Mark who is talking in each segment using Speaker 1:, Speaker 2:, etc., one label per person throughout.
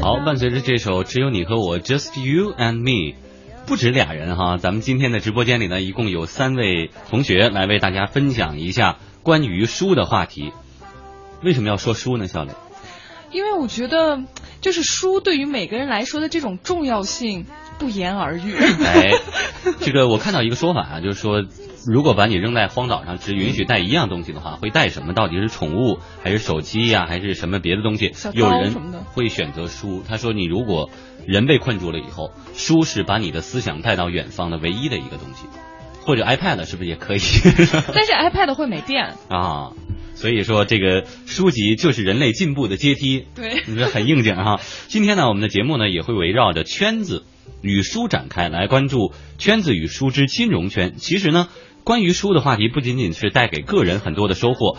Speaker 1: 好，伴随着这首《只有你和我》，Just You and Me，不止俩人哈。咱们今天的直播间里呢，一共有三位同学来为大家分享一下关于书的话题。为什么要说书呢，小磊？
Speaker 2: 因为我觉得，就是书对于每个人来说的这种重要性不言而喻。
Speaker 1: 哎，这个我看到一个说法啊，就是说，如果把你扔在荒岛上，只允许带一样东西的话，会带什么？到底是宠物，还是手机呀、还是什么别的东西有人会选择书。他说，你如果人被困住了以后，书是把你的思想带到远方的唯一的一个东西，或者 iPad 是不是也可以？
Speaker 2: 但是 iPad 会没电。
Speaker 1: 啊，所以说这个书籍就是人类进步的阶梯。
Speaker 2: 对
Speaker 1: 你这很应景哈。今天呢，我们的节目呢也会围绕着圈子与书展开，来关注圈子与书之金融圈。其实呢，关于书的话题不仅仅是带给个人很多的收获。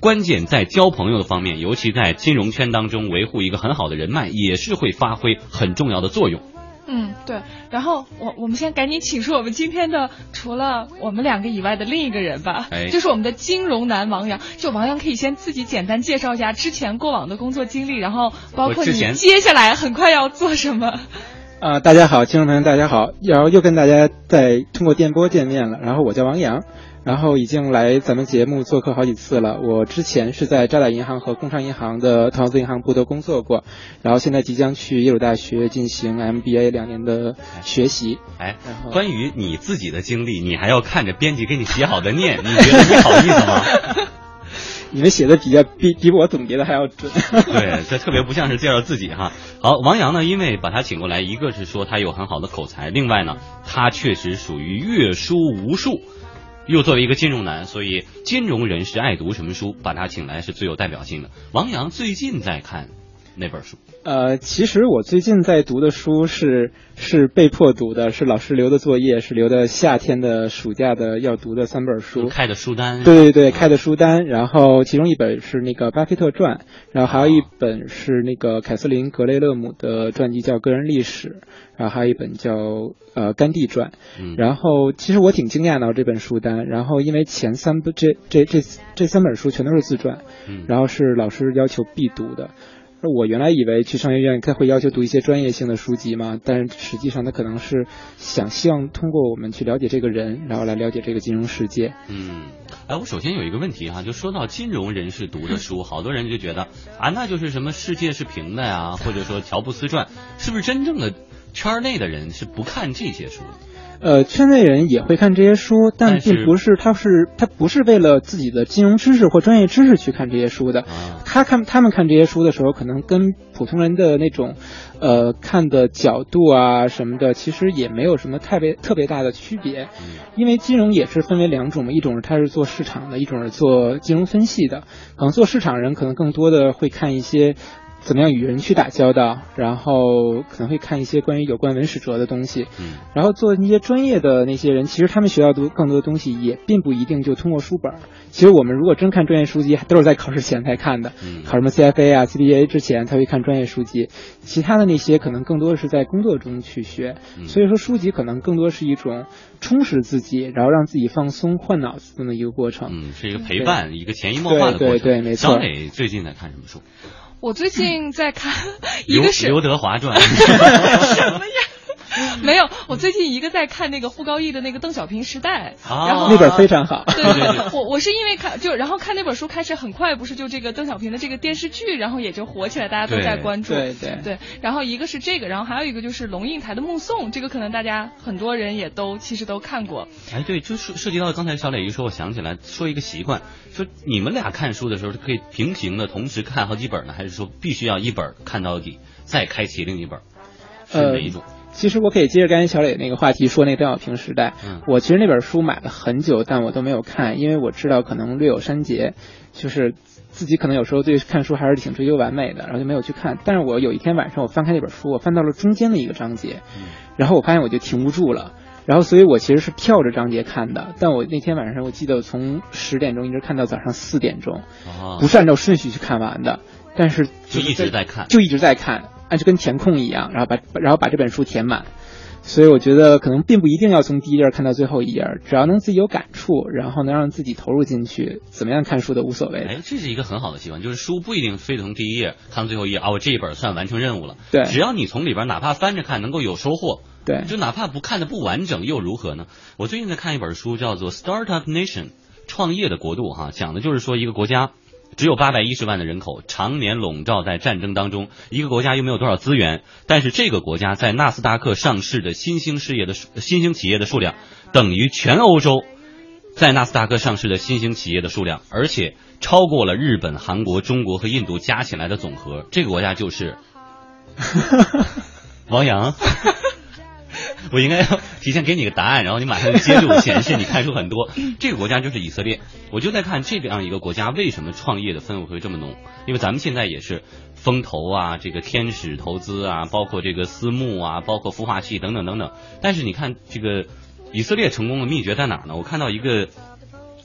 Speaker 1: 关键在交朋友的方面，尤其在金融圈当中维护一个很好的人脉，也是会发挥很重要的作用。
Speaker 2: 嗯，对。然后我我们先赶紧请出我们今天的除了我们两个以外的另一个人吧，
Speaker 1: 哎
Speaker 2: 就是我们的金融男王阳。就王阳可以先自己简单介绍一下之前过往的工作经历，然后包括你接下来很快要做什么。
Speaker 3: 啊、大家好，听众朋友大家好，然后又跟大家在通过电波见面了。然后我叫王洋，然后已经来咱们节目做客好几次了。我之前是在渣打银行和工商银行的投资银行部都工作过，然后现在即将去耶鲁大学进行 MBA 两年的学习。
Speaker 1: 哎
Speaker 3: 然后，
Speaker 1: 关于你自己的经历，你还要看着编辑给你写好的念，你觉得你好意思吗？
Speaker 3: 你们写的比较比比我总结的还要准。
Speaker 1: 对，这特别不像是介绍自己哈。好，王阳呢，因为把他请过来，一个是说他有很好的口才，另外呢，他确实属于阅书无数。又作为一个金融男，所以金融人士爱读什么书，把他请来是最有代表性的。王阳最近在看那本书？
Speaker 3: 呃，其实我最近在读的书是是被迫读的，是老师留的作业，是留的夏天的暑假的要读的三本书。
Speaker 1: 开的书单。
Speaker 3: 对对对，开的书单，然后其中一本是那个巴菲特传，然后还有一本是那个凯瑟琳格雷勒姆的传记叫《个人历史》，然后还有一本叫呃甘地传。
Speaker 1: 嗯，
Speaker 3: 然后其实我挺惊讶的这本书单，然后因为前三部这这这这三本书全都是自传，
Speaker 1: 嗯
Speaker 3: 然后是老师要求必读的。而我原来以为去商学院他会要求读一些专业性的书籍嘛，但是实际上他可能是想希望通过我们去了解这个人，然后来了解这个金融世界。
Speaker 1: 嗯，哎，我首先有一个问题哈，就说到金融人士读的书，好多人就觉得啊，那就是什么世界是平的呀，或者说乔布斯传，是不是真正的圈内的人是不看这些书的？
Speaker 3: 呃，圈内人也会看这些书，但并不是他是他不是为了自己的金融知识或专业知识去看这些书的。
Speaker 1: 啊，
Speaker 3: 他看他们看这些书的时候，可能跟普通人的那种，呃，看的角度啊什么的，其实也没有什么特别特别大的区别。
Speaker 1: 嗯
Speaker 3: 因为金融也是分为两种嘛，一种是他是做市场的，一种是做金融分析的。可能做市场人可能更多的会看一些怎么样与人去打交道，然后可能会看一些关于有关文史哲的东西。
Speaker 1: 嗯
Speaker 3: 然后做那些专业的那些人，其实他们学到的更多的东西，也并不一定就通过书本。其实我们如果真看专业书籍，都是在考试前才看的。
Speaker 1: 嗯
Speaker 3: 考什么 CFA 啊、CBA 之前才会看专业书籍，其他的那些可能更多的是在工作中去学。
Speaker 1: 嗯
Speaker 3: 所以说，书籍可能更多是一种充实自己，然后让自己放松、换脑子这么一个过程。
Speaker 1: 嗯，是一个陪伴，一个潜移默化的过程。
Speaker 3: 对对对没错
Speaker 1: 小磊最近在看什么书？
Speaker 2: 我最近在看，一
Speaker 1: 刘
Speaker 2: 个是
Speaker 1: 刘德华传。
Speaker 2: 什么呀？没有，我最近一个在看那个傅高义的那个《邓小平时代》，
Speaker 1: 啊
Speaker 2: 然后
Speaker 3: 那本非常好。
Speaker 2: 对
Speaker 1: 对对
Speaker 2: 对，我我是因为看就然后看那本书开始很快不是就这个邓小平的这个电视剧，然后也就火起来，大家都在关注。
Speaker 3: 对对
Speaker 2: 对，然后一个是这个，然后还有一个就是龙应台的《目送》，这个可能大家很多人也都其实都看过。
Speaker 1: 哎，对，就涉涉及到刚才小磊一说，我想起来说一个习惯，说你们俩看书的时候是可以平行的同时看好几本呢，还是说必须要一本看到底，再开启另一本？是
Speaker 3: 呃
Speaker 1: 哪一种？
Speaker 3: 其实我可以接着刚才小磊那个话题说那个邓小平时代。
Speaker 1: 嗯
Speaker 3: 我其实那本书买了很久，但我都没有看，因为我知道可能略有删节。就是自己可能有时候对看书还是挺追求完美的，然后就没有去看。但是我有一天晚上我翻开那本书，我翻到了中间的一个章节，然后我发现我就停不住了。然后，所以我其实是跳着章节看的，但我那天晚上我记得从十点钟一直看到早上四点钟，不是按照顺序去看完的，但是
Speaker 1: 就一直在看，
Speaker 3: 就一直在看，按就跟填空一样，然后把然后把这本书填满。所以我觉得可能并不一定要从第一页看到最后一页，只要能自己有感触，然后能让自己投入进去，怎么样看书都无所谓。
Speaker 1: 哎，这是一个很好的习惯，就是书不一定非得从第一页看到最后一页啊，我这一本算完成任务了。
Speaker 3: 对，
Speaker 1: 只要你从里边哪怕翻着看能够有收获。
Speaker 3: 对，
Speaker 1: 就哪怕不看的不完整又如何呢？我最近在看一本书，叫做《Startup Nation》，创业的国度哈，讲的就是说一个国家只有八百一十万的人口，常年笼罩在战争当中，一个国家又没有多少资源，但是这个国家在纳斯达克上市的新兴事业的新兴企业的数量等于全欧洲在纳斯达克上市的新兴企业的数量，而且超过了日本、韩国、中国和印度加起来的总和。这个国家就是 王阳。我应该要提前给你个答案，然后你马上就接住显示你看出很多。这个国家就是以色列，我就在看这样一个国家为什么创业的氛围会这么浓？因为咱们现在也是风投啊，这个天使投资啊，包括这个私募啊，包括孵化器等等等等。但是你看这个以色列成功的秘诀在哪儿呢？我看到一个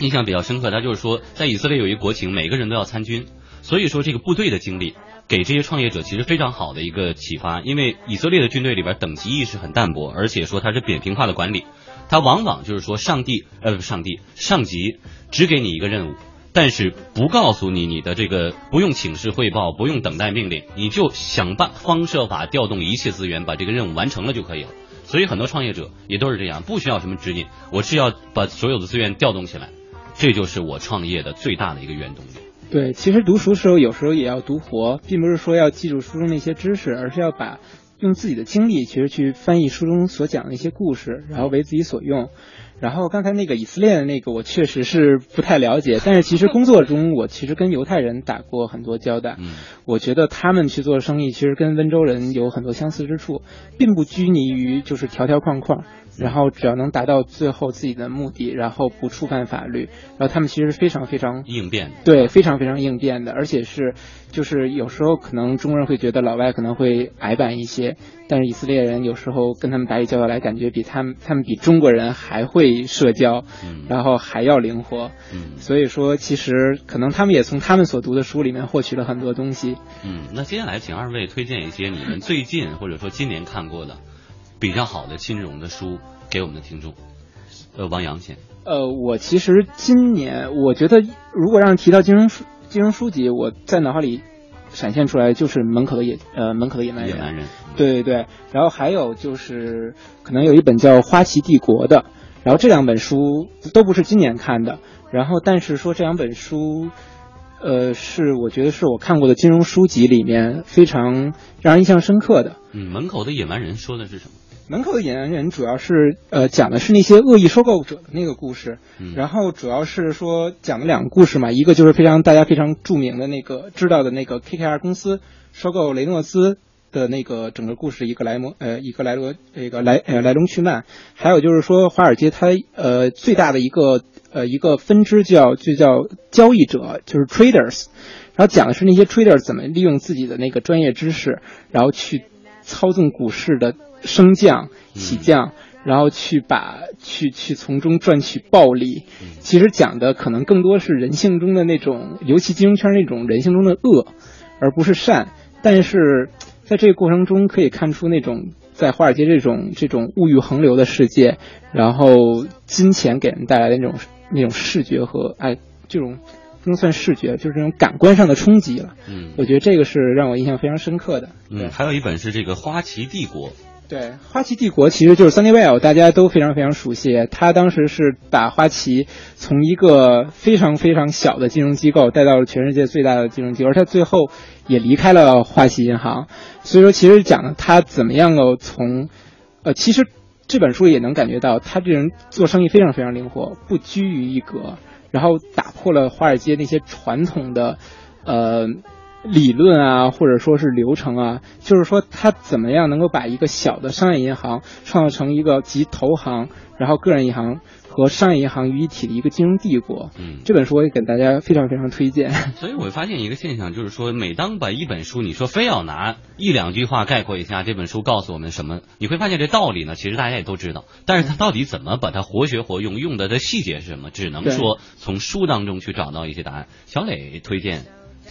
Speaker 1: 印象比较深刻，他就是说在以色列有一国情，每个人都要参军，所以说这个部队的经历。给这些创业者其实非常好的一个启发，因为以色列的军队里边等级意识很淡薄，而且说它是扁平化的管理，它往往就是说上帝呃不上帝上级只给你一个任务，但是不告诉你你的这个不用请示汇报，不用等待命令，你就想办方设法调动一切资源把这个任务完成了就可以了。所以很多创业者也都是这样，不需要什么指引，我是要把所有的资源调动起来，这就是我创业的最大的一个原动力。
Speaker 3: 对，其实读书时候有时候也要读活，并不是说要记住书中的一些知识，而是要把用自己的经历，其实去翻译书中所讲的一些故事，然后为自己所用。然后刚才那个以色列的那个，我确实是不太了解，但是其实工作中我其实跟犹太人打过很多交道，嗯我觉得他们去做生意，其实跟温州人有很多相似之处，并不拘泥于就是条条框框。然后只要能达到最后自己的目的，然后不触犯法律，然后他们其实非常非常
Speaker 1: 应变，
Speaker 3: 对，非常非常应变的，而且是就是有时候可能中国人会觉得老外可能会矮板一些，但是以色列人有时候跟他们打起交道来，感觉比他们他们比中国人还会社交，然后还要灵活，所以说其实可能他们也从他们所读的书里面获取了很多东西。
Speaker 1: 嗯，那接下来请二位推荐一些你们最近或者说今年看过的。比较好的金融的书给我们的听众，呃，王阳先。
Speaker 3: 呃，我其实今年我觉得，如果让提到金融书、金融书籍，我在脑海里闪现出来就是门口的野呃门口的野蛮人。
Speaker 1: 野蛮人。
Speaker 3: 对对对，然后还有就是可能有一本叫《花旗帝国》的，然后这两本书都不是今年看的，然后但是说这两本书，呃，是我觉得是我看过的金融书籍里面非常让人印象深刻的。
Speaker 1: 嗯，门口的野蛮人说的是什么？
Speaker 3: 门口的野蛮人主要是呃讲的是那些恶意收购者的那个故事，然后主要是说讲了两个故事嘛，一个就是非常大家非常著名的那个知道的那个 KKR 公司收购雷诺兹的那个整个故事一个来模呃一个来罗这个来呃来龙去脉，还有就是说华尔街它呃最大的一个呃一个分支叫就叫交易者就是 traders，然后讲的是那些 traders 怎么利用自己的那个专业知识，然后去操纵股市的。升降、起降，然后去把去去从中赚取暴利。其实讲的可能更多是人性中的那种，尤其金融圈那种人性中的恶，而不是善。但是在这个过程中，可以看出那种在华尔街这种这种物欲横流的世界，然后金钱给人带来的那种那种视觉和哎这种不能算视觉，就是这种感官上的冲击了。嗯，我觉得这个是让我印象非常深刻的。
Speaker 1: 嗯，还有一本是这个《花旗帝国》。
Speaker 3: 对，花旗帝国其实就是 Sunnywell，大家都非常非常熟悉。他当时是把花旗从一个非常非常小的金融机构带到了全世界最大的金融机构，而他最后也离开了花旗银行。所以说，其实讲他怎么样哦，从呃，其实这本书也能感觉到他这人做生意非常非常灵活，不拘于一格，然后打破了华尔街那些传统的呃。理论啊，或者说是流程啊，就是说他怎么样能够把一个小的商业银行创造成一个集投行、然后个人银行和商业银行于一体的一个金融帝国。
Speaker 1: 嗯，
Speaker 3: 这本书我也给大家非常非常推荐。
Speaker 1: 所以我会发现一个现象，就是说，每当把一本书，你说非要拿一两句话概括一下这本书告诉我们什么，你会发现这道理呢，其实大家也都知道，但是它到底怎么把它活学活用，用的的细节是什么，只能说从书当中去找到一些答案。小磊推荐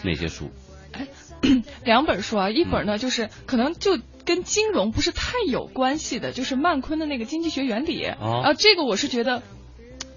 Speaker 1: 哪些书？
Speaker 2: 哎，两本书啊，一本呢就是可能就跟金融不是太有关系的，就是曼昆的那个《经济学原理》
Speaker 1: 哦
Speaker 2: 啊，这个我是觉得。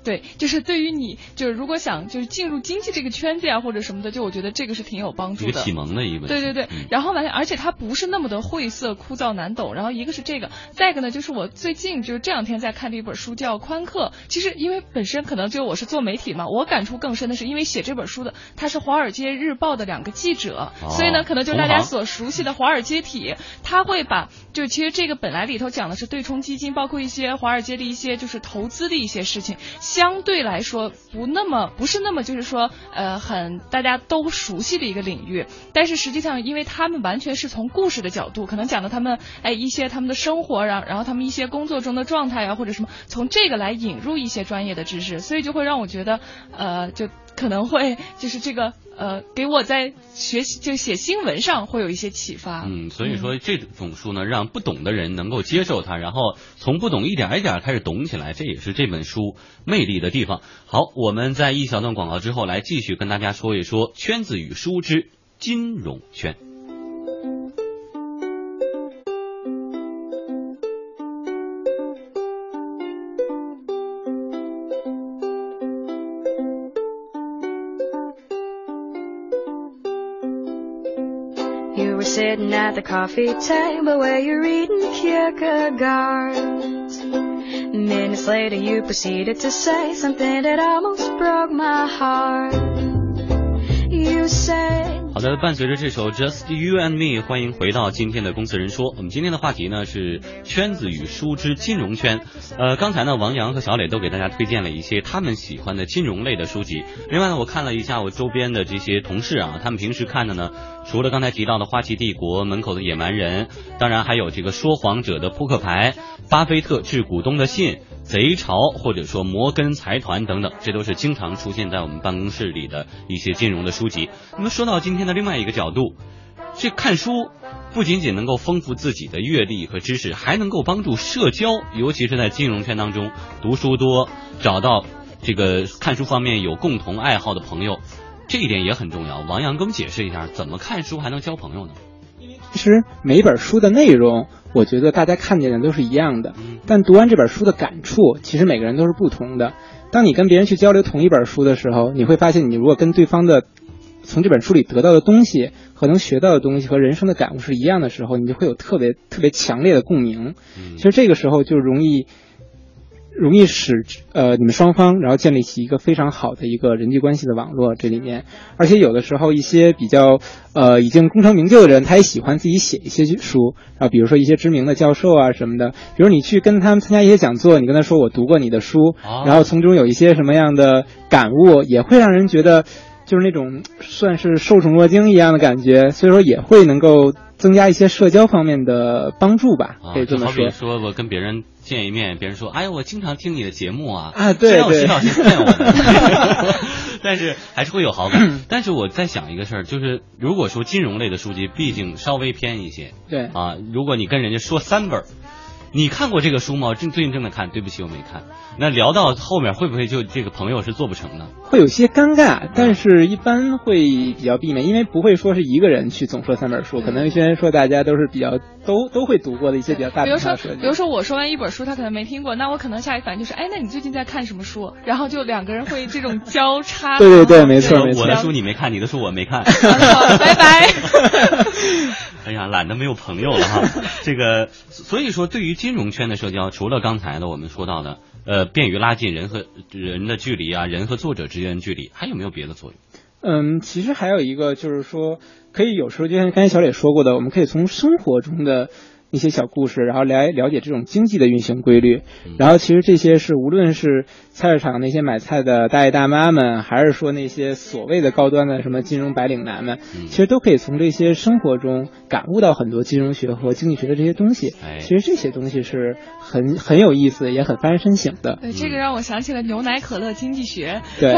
Speaker 2: 对，就是对于你，就是如果想就是进入经济这个圈子呀、或者什么的，就我觉得这个是挺有帮助的。
Speaker 1: 启蒙的一本。
Speaker 2: 对对对，
Speaker 1: 嗯
Speaker 2: 然后完了，而且它不是那么的晦涩、枯燥、难懂。然后一个是这个，再一个呢，就是我最近就是这两天在看的一本书，叫《宽客》。其实因为本身可能就我是做媒体嘛，我感触更深的是，因为写这本书的他是《华尔街日报》的两个记者，
Speaker 1: 哦
Speaker 2: 所以呢，可能就是大家所熟悉的华尔街体，他会把就其实这个本来里头讲的是对冲基金，包括一些华尔街的一些就是投资的一些事情，相对来说不那么不是那么就是说呃很大家都熟悉的一个领域，但是实际上因为他们完全是从故事的角度，可能讲的他们哎一些他们的生活，然然后他们一些工作中的状态啊或者什么，从这个来引入一些专业的知识，所以就会让我觉得呃就可能会就是这个呃给我在学习就写新闻上会有一些启发。
Speaker 1: 嗯，所以说这种书呢，让不懂的人能够接受它，然后从不懂一点一点开始懂起来，这也是这本书魅力的地方。好，我们在一小段广告之后，来继续跟大家说一说圈子与书之金融圈。
Speaker 4: You were sitting at the coffee table where you're reading Kierkegaard. Minutes later, you proceeded to say something that almost broke my heart. You said,
Speaker 1: 好的，伴随着这首 Just You and Me，欢迎回到今天的公司人说。我们今天的话题呢是圈子与书之金融圈。呃，刚才呢，王阳和小磊都给大家推荐了一些他们喜欢的金融类的书籍。另外呢，我看了一下我周边的这些同事啊，他们平时看的呢，除了刚才提到的《花旗帝国》《门口的野蛮人》，当然还有这个说谎者的扑克牌、巴菲特致股东的信。贼潮或者说摩根财团等等，这都是经常出现在我们办公室里的一些金融的书籍。那么说到今天的另外一个角度，这看书不仅仅能够丰富自己的阅历和知识，还能够帮助社交，尤其是在金融圈当中，读书多，找到这个看书方面有共同爱好的朋友，这一点也很重要。王阳给我们解释一下，怎么看书还能交朋友呢？
Speaker 3: 其实每一本书的内容，我觉得大家看见的都是一样的，
Speaker 1: 嗯
Speaker 3: 但读完这本书的感触，其实每个人都是不同的。当你跟别人去交流同一本书的时候，你会发现，你如果跟对方的从这本书里得到的东西和能学到的东西和人生的感悟是一样的时候，你就会有特别特别强烈的共鸣。
Speaker 1: 嗯
Speaker 3: 其实这个时候就容易容易使呃你们双方然后建立起一个非常好的一个人际关系的网络这里面，而且有的时候一些比较呃已经功成名就的人，他也喜欢自己写一些书，啊，比如说一些知名的教授啊什么的，比如你去跟他们参加一些讲座，你跟他说我读过你的书，
Speaker 1: 哦
Speaker 3: 然后从中有一些什么样的感悟，也会让人觉得就是那种算是受宠若惊一样的感觉，所以说也会能够增加一些社交方面的帮助吧，
Speaker 1: 啊，
Speaker 3: 可以这么
Speaker 1: 就好比
Speaker 3: 说。
Speaker 1: 说我跟别人见一面，别人说，哎呀，我经常听你的节目啊，
Speaker 3: 啊对对
Speaker 1: 知道是骗我的，但是还是会有好感。但是我在想一个事儿，就是如果说金融类的书籍，毕竟稍微偏一些
Speaker 3: 对，
Speaker 1: 啊，如果你跟人家说三本儿。你看过这个书吗？我正最近正在看，对不起，我没看。那聊到后面会不会就这个朋友是做不成呢？
Speaker 3: 会有些尴尬，但是一般会比较避免，因为不会说是一个人去总说三本书，可能有些人说大家都是比较都都会读过的一些比较大
Speaker 2: 比如说，比如说我说完一本书，他可能没听过，那我可能下一反应就是，哎，那你最近在看什么书？然后就两个人会这种交叉。
Speaker 3: 对对对没错没错
Speaker 1: 我我的书你没看，你的书我没看。
Speaker 2: 好拜拜。
Speaker 1: 哎呀，懒得没有朋友了哈。这个，所以说，对于金融圈的社交，除了刚才的我们说到的，呃，便于拉近人和人的距离啊，人和作者之间的距离，还有没有别的作用？
Speaker 3: 嗯，其实还有一个就是说，可以有时候就像刚才小磊说过的，我们可以从生活中的一些小故事，然后来了解这种经济的运行规律。然后其实这些是无论是菜市场那些买菜的大爷大妈们，还是说那些所谓的高端的什么金融白领男们，其实都可以从这些生活中感悟到很多金融学和经济学的这些东西。其实这些东西是很很有意思，也很发人深省的。
Speaker 2: 对，这个让我想起了牛奶可乐经济学。
Speaker 3: 对，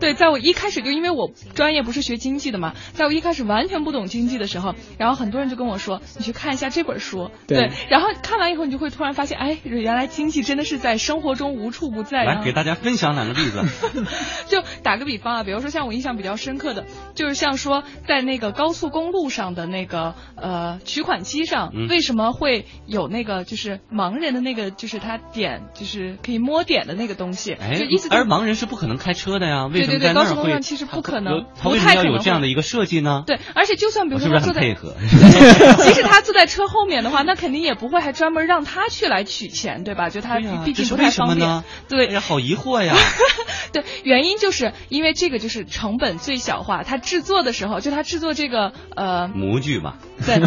Speaker 2: 对，在我一开始就因为我专业不是学经济的嘛，在我一开始完全不懂经济的时候，然后很多人就跟我说，你去看一下这本书。对，然后看完以后，你就会突然发现，哎，原来经济真的是在生活中无处不在。
Speaker 1: 来，给大家分享两个例子。
Speaker 2: 就打个比方啊，比如说像我印象比较深刻的，就是像说在那个高速公路上的那个呃取款机上，为什么会有那个就是盲人的那个就是他点就是可以摸点的那个东西？
Speaker 1: 哎，
Speaker 2: 意思
Speaker 1: 而盲人是不可能开车的呀，为什么在
Speaker 2: 那儿会？高速公路上其实不可能，
Speaker 1: 他为什么要有这样的一个设计呢？
Speaker 2: 对，而且就算比如说他坐在，
Speaker 1: 配合，
Speaker 2: 即使他坐在车后面的话，那肯定也不会还专门让他去来取钱，对吧？就他毕竟不太方便。对，
Speaker 1: 哎呀，好疑惑呀。
Speaker 2: 对，原因就是因为这个就是成本最小化，他制作的时候就他制作这个呃
Speaker 1: 模具嘛。
Speaker 2: 对。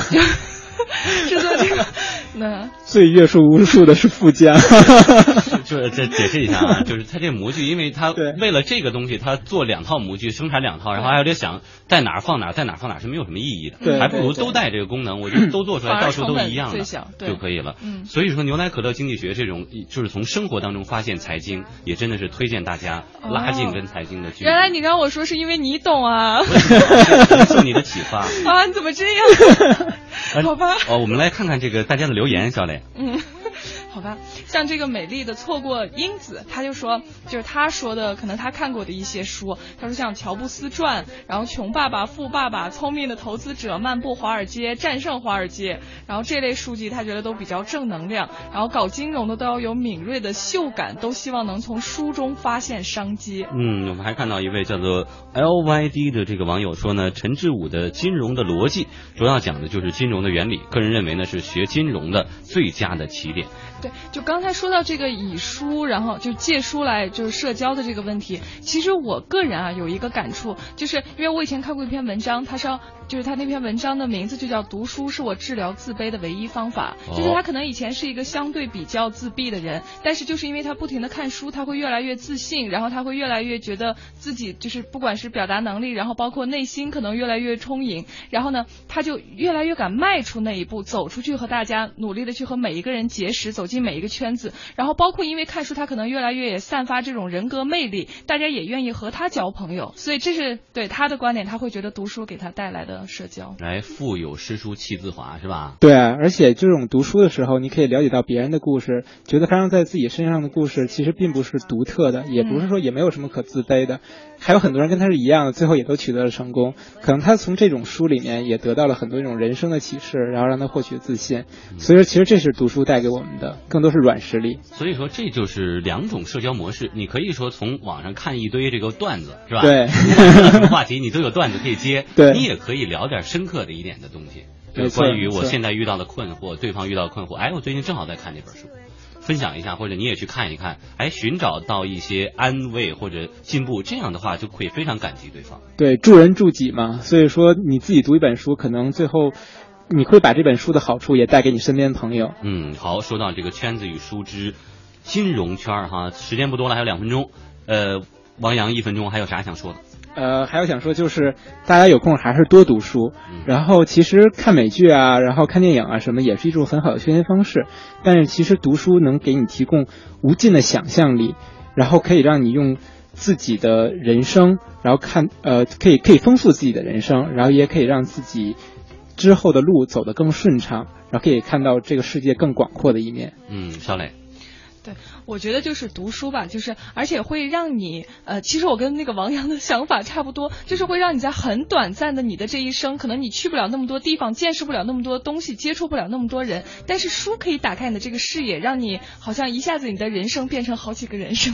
Speaker 2: 制作这个，那
Speaker 3: 最约束无数的是富江。
Speaker 1: 就这解释一下啊，就是他这模具，因为他为了这个东西，他做两套模具，生产两套，然后还有得想在哪儿放哪儿，在哪儿放哪儿是没有什么意义的，还不如都带这个功能，我觉得 都做出来，到处都一样的就可以了。所以说，牛奶可乐经济学这种就是从生活当中发现财经，也真的是推荐大家拉近跟财经的距离。
Speaker 2: 原来你让我说是因为你懂啊，
Speaker 1: 受你的启发
Speaker 2: 啊？你怎么这样？好吧。
Speaker 1: 哦，我们来看看这个大家的留言，小磊。
Speaker 2: 嗯。像这个美丽的错过英子，他就说，就是他说的，可能他看过的一些书，他说像乔布斯传，然后穷爸爸、富爸爸、聪明的投资者、漫步华尔街、战胜华尔街，然后这类书籍他觉得都比较正能量，然后搞金融的都要有敏锐的嗅感，都希望能从书中发现商机。
Speaker 1: 嗯，我们还看到一位叫做 LYD 的这个网友说呢，陈志武的金融的逻辑主要讲的就是金融的原理，个人认为呢是学金融的最佳的起点。
Speaker 2: 对，就刚才说到这个以书，然后就借书来就是社交的这个问题，其实我个人啊有一个感触，就是因为我以前看过一篇文章，他说。就是他那篇文章的名字就叫“读书是我治疗自卑的唯一方法”。就是他可能以前是一个相对比较自闭的人，但是就是因为他不停的看书，他会越来越自信，然后他会越来越觉得自己就是不管是表达能力，然后包括内心可能越来越充盈，然后呢，他就越来越敢迈出那一步，走出去和大家努力的去和每一个人结识，走进每一个圈子，然后包括因为看书，他可能越来越也散发这种人格魅力，大家也愿意和他交朋友，所以这是对他的观点，他会觉得读书给他带来的。社交
Speaker 1: 来，腹有诗书气自华，是吧？
Speaker 3: 对啊，而且这种读书的时候，你可以了解到别人的故事，觉得发生在自己身上的故事其实并不是独特的，也不是说也没有什么可自卑的，还有很多人跟他是一样的，最后也都取得了成功。可能他从这种书里面也得到了很多这种人生的启示，然后让他获取自信。所以说，其实这是读书带给我们的，更多是软实力。
Speaker 1: 所以说，这就是两种社交模式。你可以说从网上看一堆这个段子，是吧？
Speaker 3: 对，
Speaker 1: 什么话题你都有段子可以接。
Speaker 3: 对，
Speaker 1: 你也可以。聊点深刻的一点的东西，就关于我现在遇到的困惑，对方遇到困惑。哎，我最近正好在看这本书，分享一下，或者你也去看一看。哎，寻找到一些安慰或者进步，这样的话就可以非常感激对方。
Speaker 3: 对，助人助己嘛。所以说，你自己读一本书，可能最后你会把这本书的好处也带给你身边的朋友。
Speaker 1: 嗯，好，说到这个圈子与书之金融圈哈，时间不多了，还有两分钟。呃，王阳一分钟，还有啥想说的？
Speaker 3: 呃，还有想说就是，大家有空还是多读书。然后其实看美剧啊，然后看电影啊，什么也是一种很好的休闲方式。但是其实读书能给你提供无尽的想象力，然后可以让你用自己的人生，然后看呃，可以可以丰富自己的人生，然后也可以让自己之后的路走得更顺畅，然后可以看到这个世界更广阔的一面。
Speaker 1: 嗯，小磊。
Speaker 2: 对，我觉得就是读书吧，就是而且会让你，呃，其实我跟那个王阳的想法差不多，就是会让你在很短暂的你的这一生，可能你去不了那么多地方，见识不了那么多东西，接触不了那么多人，但是书可以打开你的这个视野，让你好像一下子你的人生变成好几个人生。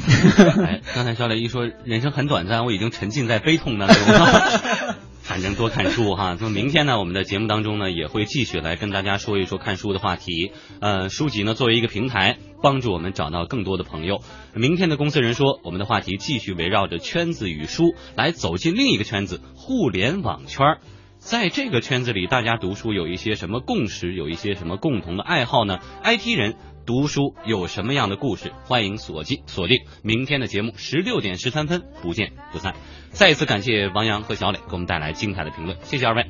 Speaker 1: 哎，刚才小磊一说人生很短暂，我已经沉浸在悲痛当中了。反正多看书哈。那么明天呢，我们的节目当中呢，也会继续来跟大家说一说看书的话题。呃，书籍呢作为一个平台，帮助我们找到更多的朋友。明天的公司人说，我们的话题继续围绕着圈子与书，来走进另一个圈子——互联网圈儿。在这个圈子里，大家读书有一些什么共识，有一些什么共同的爱好呢？IT 人读书有什么样的故事欢迎锁机锁定明天的节目十六点十三分不见不散。再一次感谢王阳和小磊给我们带来精彩的评论谢谢二位。